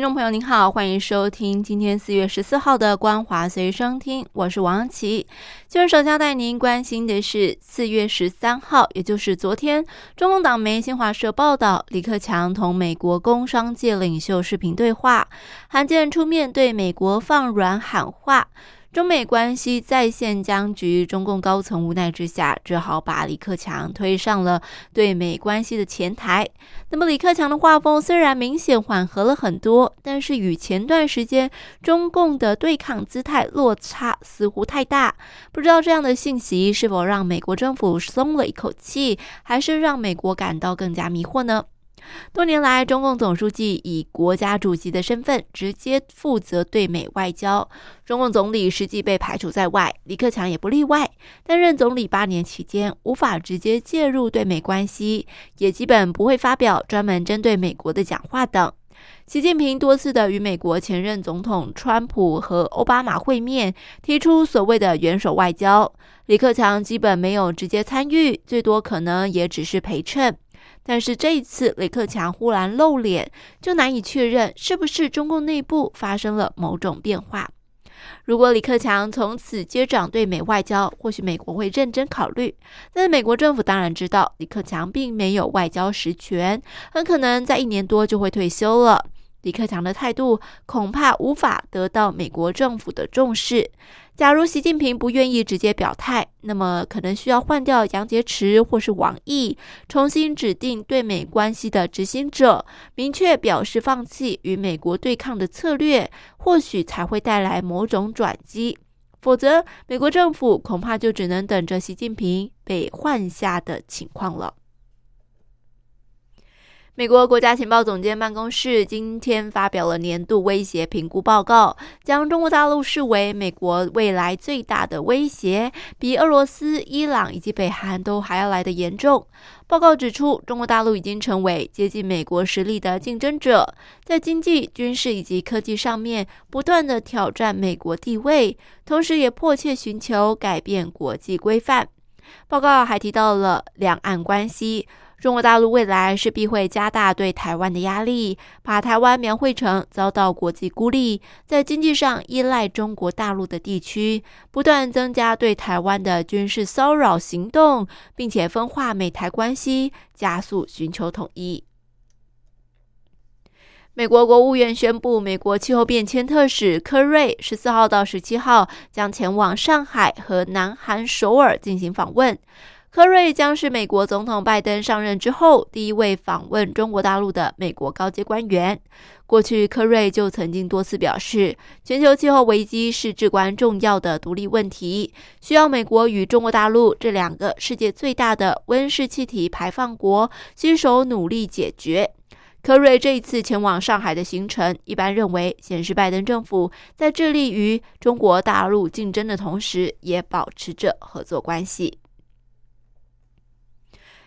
听众朋友您好，欢迎收听今天四月十四号的《光华随声听》，我是王琦。今日首先带您关心的是四月十三号，也就是昨天，中共党媒新华社报道，李克强同美国工商界领袖视频对话，罕见出面对美国放软喊话。中美关系再现僵局，中共高层无奈之下，只好把李克强推上了对美关系的前台。那么，李克强的画风虽然明显缓和了很多，但是与前段时间中共的对抗姿态落差似乎太大。不知道这样的信息是否让美国政府松了一口气，还是让美国感到更加迷惑呢？多年来，中共总书记以国家主席的身份直接负责对美外交，中共总理实际被排除在外，李克强也不例外。担任总理八年期间，无法直接介入对美关系，也基本不会发表专门针对美国的讲话等。习近平多次的与美国前任总统川普和奥巴马会面，提出所谓的元首外交，李克强基本没有直接参与，最多可能也只是陪衬。但是这一次，李克强忽然露脸，就难以确认是不是中共内部发生了某种变化。如果李克强从此接掌对美外交，或许美国会认真考虑。但美国政府当然知道，李克强并没有外交实权，很可能在一年多就会退休了。李克强的态度恐怕无法得到美国政府的重视。假如习近平不愿意直接表态，那么可能需要换掉杨洁篪或是王毅，重新指定对美关系的执行者，明确表示放弃与美国对抗的策略，或许才会带来某种转机。否则，美国政府恐怕就只能等着习近平被换下的情况了。美国国家情报总监办公室今天发表了年度威胁评估报告，将中国大陆视为美国未来最大的威胁，比俄罗斯、伊朗以及北韩都还要来得严重。报告指出，中国大陆已经成为接近美国实力的竞争者，在经济、军事以及科技上面不断的挑战美国地位，同时也迫切寻求改变国际规范。报告还提到了两岸关系。中国大陆未来势必会加大对台湾的压力，把台湾描绘成遭到国际孤立，在经济上依赖中国大陆的地区，不断增加对台湾的军事骚扰行动，并且分化美台关系，加速寻求统一。美国国务院宣布，美国气候变迁特使科瑞十四号到十七号将前往上海和南韩首尔进行访问。科瑞将是美国总统拜登上任之后第一位访问中国大陆的美国高阶官员。过去，科瑞就曾经多次表示，全球气候危机是至关重要的独立问题，需要美国与中国大陆这两个世界最大的温室气体排放国携手努力解决。科瑞这一次前往上海的行程，一般认为显示拜登政府在致力于中国大陆竞争的同时，也保持着合作关系。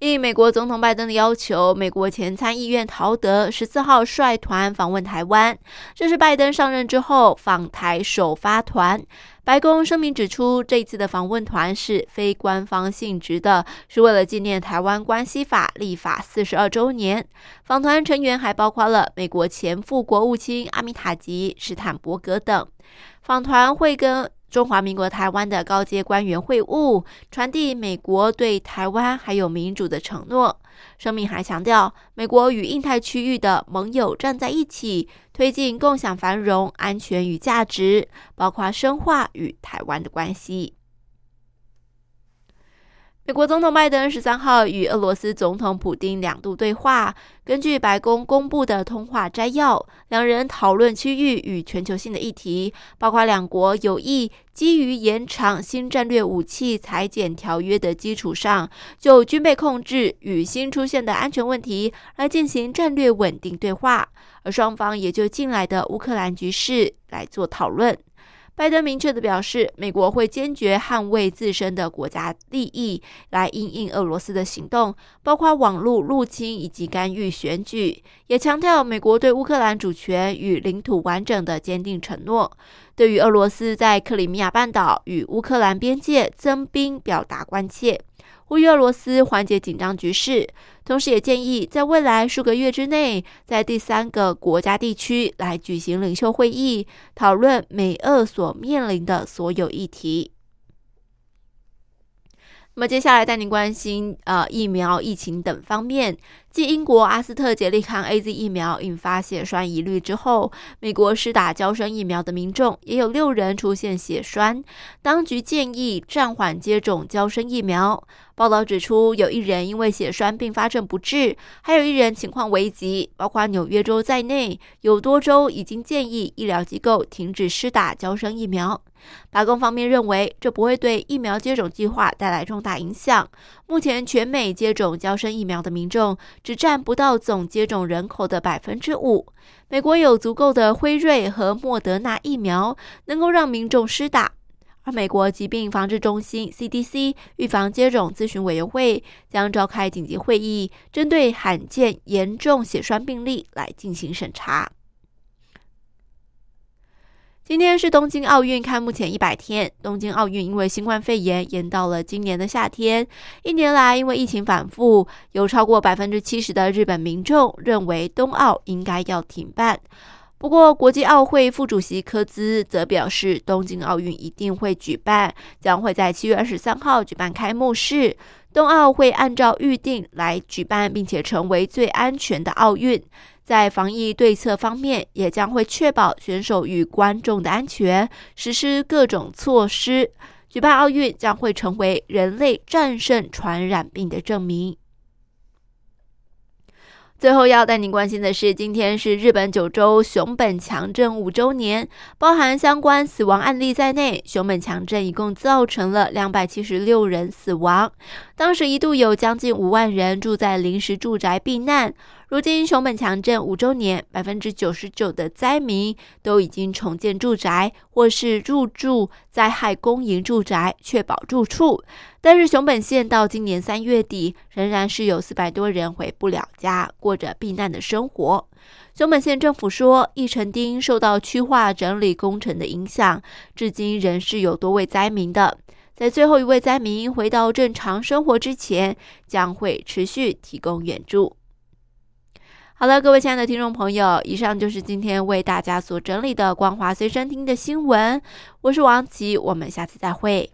应美国总统拜登的要求，美国前参议院陶德十四号率团访问台湾，这是拜登上任之后访台首发团。白宫声明指出，这次的访问团是非官方性质的，是为了纪念《台湾关系法》立法四十二周年。访团成员还包括了美国前副国务卿阿米塔吉、史坦伯格等。访团会跟。中华民国台湾的高阶官员会晤，传递美国对台湾还有民主的承诺。声明还强调，美国与印太区域的盟友站在一起，推进共享繁荣、安全与价值，包括深化与台湾的关系。美国总统拜登十三号与俄罗斯总统普京两度对话。根据白宫公布的通话摘要，两人讨论区域与全球性的议题，包括两国有意基于延长新战略武器裁减条约的基础上，就军备控制与新出现的安全问题来进行战略稳定对话。而双方也就近来的乌克兰局势来做讨论。拜登明确地表示，美国会坚决捍卫自身的国家利益，来应应俄罗斯的行动，包括网络入侵以及干预选举。也强调美国对乌克兰主权与领土完整的坚定承诺。对于俄罗斯在克里米亚半岛与乌克兰边界增兵，表达关切。呼吁俄罗斯缓解紧张局势，同时也建议在未来数个月之内，在第三个国家地区来举行领袖会议，讨论美俄所面临的所有议题。那么接下来带您关心呃疫苗、疫情等方面。继英国阿斯特捷利康 A Z 疫苗引发血栓疑虑之后，美国施打胶生疫苗的民众也有六人出现血栓，当局建议暂缓接种胶生疫苗。报道指出，有一人因为血栓并发症不治，还有一人情况危急。包括纽约州在内，有多州已经建议医疗机构停止施打胶生疫苗。白宫方面认为，这不会对疫苗接种计划带来重大影响。目前，全美接种胶生疫苗的民众。只占不到总接种人口的百分之五。美国有足够的辉瑞和莫德纳疫苗，能够让民众施打。而美国疾病防治中心 （CDC） 预防接种咨询委员会将召开紧急会议，针对罕见严重血栓病例来进行审查。今天是东京奥运开幕前一百天。东京奥运因为新冠肺炎延到了今年的夏天。一年来，因为疫情反复，有超过百分之七十的日本民众认为冬奥应该要停办。不过，国际奥会副主席科兹则表示，东京奥运一定会举办，将会在七月二十三号举办开幕式。冬奥会按照预定来举办，并且成为最安全的奥运。在防疫对策方面，也将会确保选手与观众的安全，实施各种措施。举办奥运将会成为人类战胜传染病的证明。最后要带您关心的是，今天是日本九州熊本强震五周年，包含相关死亡案例在内，熊本强震一共造成了两百七十六人死亡。当时一度有将近五万人住在临时住宅避难。如今熊本强震五周年，百分之九十九的灾民都已经重建住宅，或是入住灾害公营住宅，确保住处。但是熊本县到今年三月底，仍然是有四百多人回不了家，过着避难的生活。熊本县政府说，一城町受到区划整理工程的影响，至今仍是有多位灾民的。在最后一位灾民回到正常生活之前，将会持续提供援助。好了，各位亲爱的听众朋友，以上就是今天为大家所整理的光华随身听的新闻。我是王琦，我们下次再会。